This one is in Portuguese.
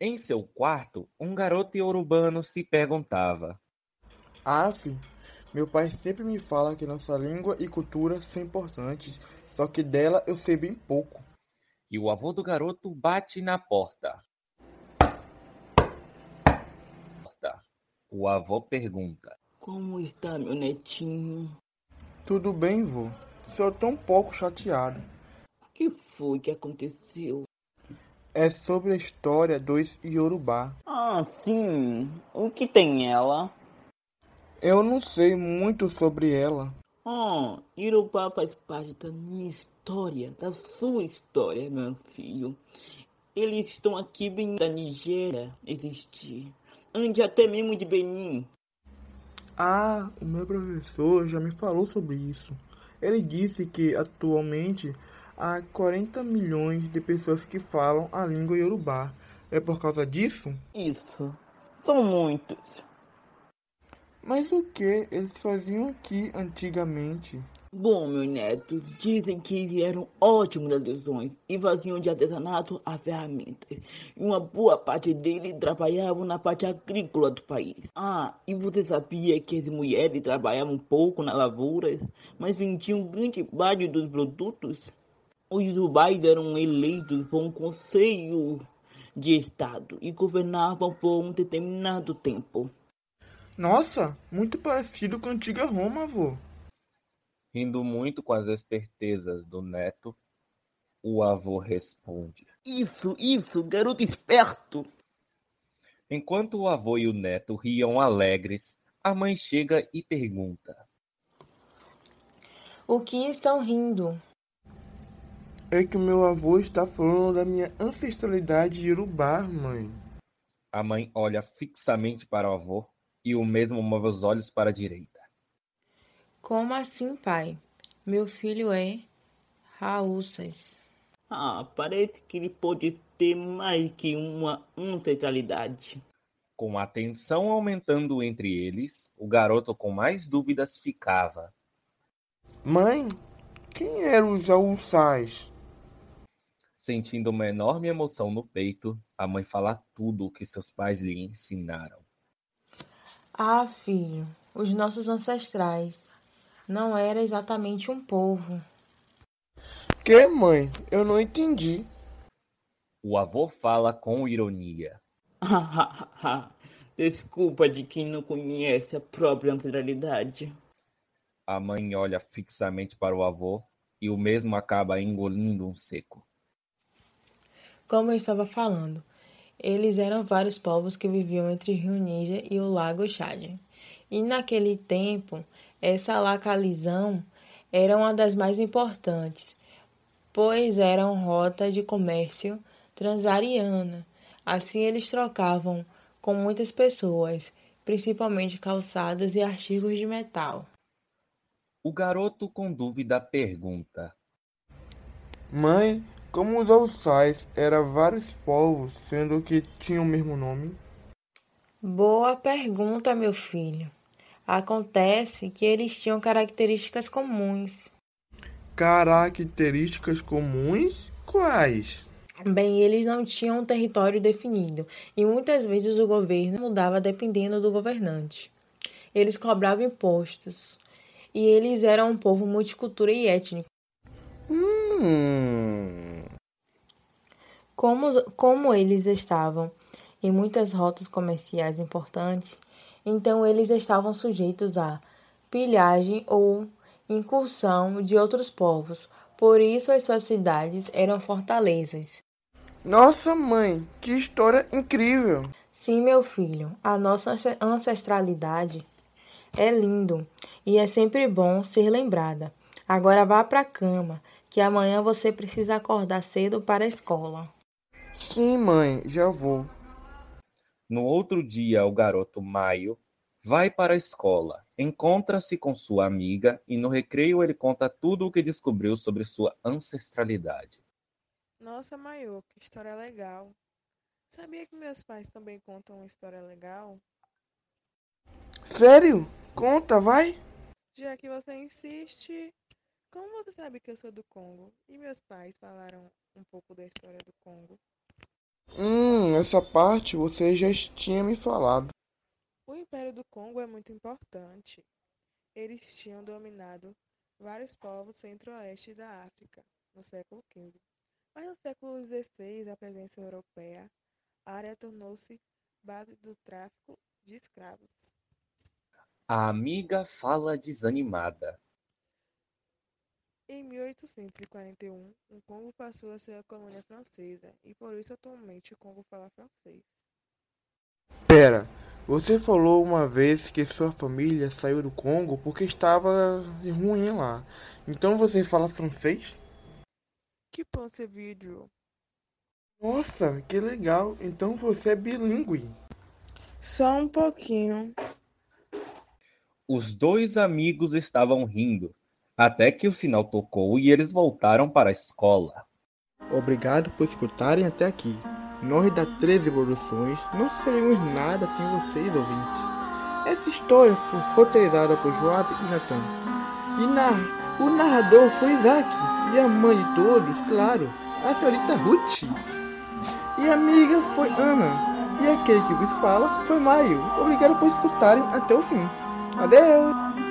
Em seu quarto, um garoto iorubano se perguntava: Aff, meu pai sempre me fala que nossa língua e cultura são importantes, só que dela eu sei bem pouco. E o avô do garoto bate na porta. O avô pergunta: Como está meu netinho? Tudo bem, vô. Sou tão pouco chateado. O que foi que aconteceu? É sobre a história dos Yorubá. Ah, sim. O que tem ela? Eu não sei muito sobre ela. Ah, Yorubá faz parte da minha história, da sua história, meu filho. Eles estão aqui bem da Nigéria existir ande até mesmo de Benin. Ah, o meu professor já me falou sobre isso. Ele disse que atualmente há 40 milhões de pessoas que falam a língua iorubá. É por causa disso? Isso. São muitos. Mas o que eles faziam aqui antigamente? Bom, meu neto, dizem que vieram ótimos adesões e faziam de artesanato as ferramentas. E uma boa parte deles trabalhavam na parte agrícola do país. Ah, e você sabia que as mulheres trabalhavam pouco na lavoura, mas vendiam grande parte dos produtos? Os Dubais eram eleitos por um conselho de estado e governavam por um determinado tempo. Nossa, muito parecido com a antiga Roma, avô. Rindo muito com as espertezas do neto, o avô responde: Isso, isso, garoto esperto! Enquanto o avô e o neto riam alegres, a mãe chega e pergunta: O que estão rindo? É que o meu avô está falando da minha ancestralidade iorubá, mãe. A mãe olha fixamente para o avô e o mesmo move os olhos para a direita. Como assim, pai? Meu filho é Raúsas. Ah, parece que ele pode ter mais que uma ancestralidade. Com a tensão aumentando entre eles, o garoto com mais dúvidas ficava. Mãe, quem eram os Aúçais? Sentindo uma enorme emoção no peito, a mãe fala tudo o que seus pais lhe ensinaram. Ah, filho, os nossos ancestrais não era exatamente um povo. Que, mãe? Eu não entendi. O avô fala com ironia. Desculpa de quem não conhece a própria ancestralidade. A mãe olha fixamente para o avô e o mesmo acaba engolindo um seco. Como eu estava falando, eles eram vários povos que viviam entre o Rio Níger e o Lago Chad. E naquele tempo, essa localização era uma das mais importantes, pois era uma rota de comércio transariana. Assim eles trocavam com muitas pessoas, principalmente calçados e artigos de metal. O garoto com dúvida pergunta: Mãe, como os Alçais eram vários povos, sendo que tinham o mesmo nome? Boa pergunta, meu filho. Acontece que eles tinham características comuns. Características comuns? Quais? Bem, eles não tinham um território definido e muitas vezes o governo mudava dependendo do governante. Eles cobravam impostos e eles eram um povo multicultural e étnico. Hum. Como, como eles estavam em muitas rotas comerciais importantes, então eles estavam sujeitos à pilhagem ou incursão de outros povos, por isso as suas cidades eram fortalezas. Nossa mãe, que história incrível! Sim, meu filho, a nossa ancestralidade é lindo e é sempre bom ser lembrada. Agora vá para a cama, que amanhã você precisa acordar cedo para a escola. Sim, mãe, já vou. No outro dia, o garoto Maio vai para a escola, encontra-se com sua amiga e no recreio ele conta tudo o que descobriu sobre sua ancestralidade. Nossa, Maio, que história legal. Sabia que meus pais também contam uma história legal? Sério? Conta, vai! Já que você insiste, como você sabe que eu sou do Congo? E meus pais falaram um pouco da história do Congo? Essa parte você já tinha me falado. O Império do Congo é muito importante. Eles tinham dominado vários povos centro-oeste da África no século XV. Mas no século XVI, a presença europeia, a área tornou-se base do tráfico de escravos. A amiga fala desanimada. Em 1841, o Congo passou a ser a colônia francesa e por isso atualmente o Congo fala francês. Pera, você falou uma vez que sua família saiu do Congo porque estava ruim lá. Então você fala francês? Que pense vídeo? Nossa, que legal! Então você é bilíngue. Só um pouquinho. Os dois amigos estavam rindo, até que o sinal tocou e eles voltaram para a escola. Obrigado por escutarem até aqui. Nós da 13 Evoluções não seremos nada sem vocês, ouvintes. Essa história foi roteirizada por Joab e Natan. E na, o narrador foi Isaac. E a mãe de todos, claro, a senhorita Ruth. E a amiga foi Ana. E aquele que vos fala foi Maio. Obrigado por escutarem até o fim. Adeus!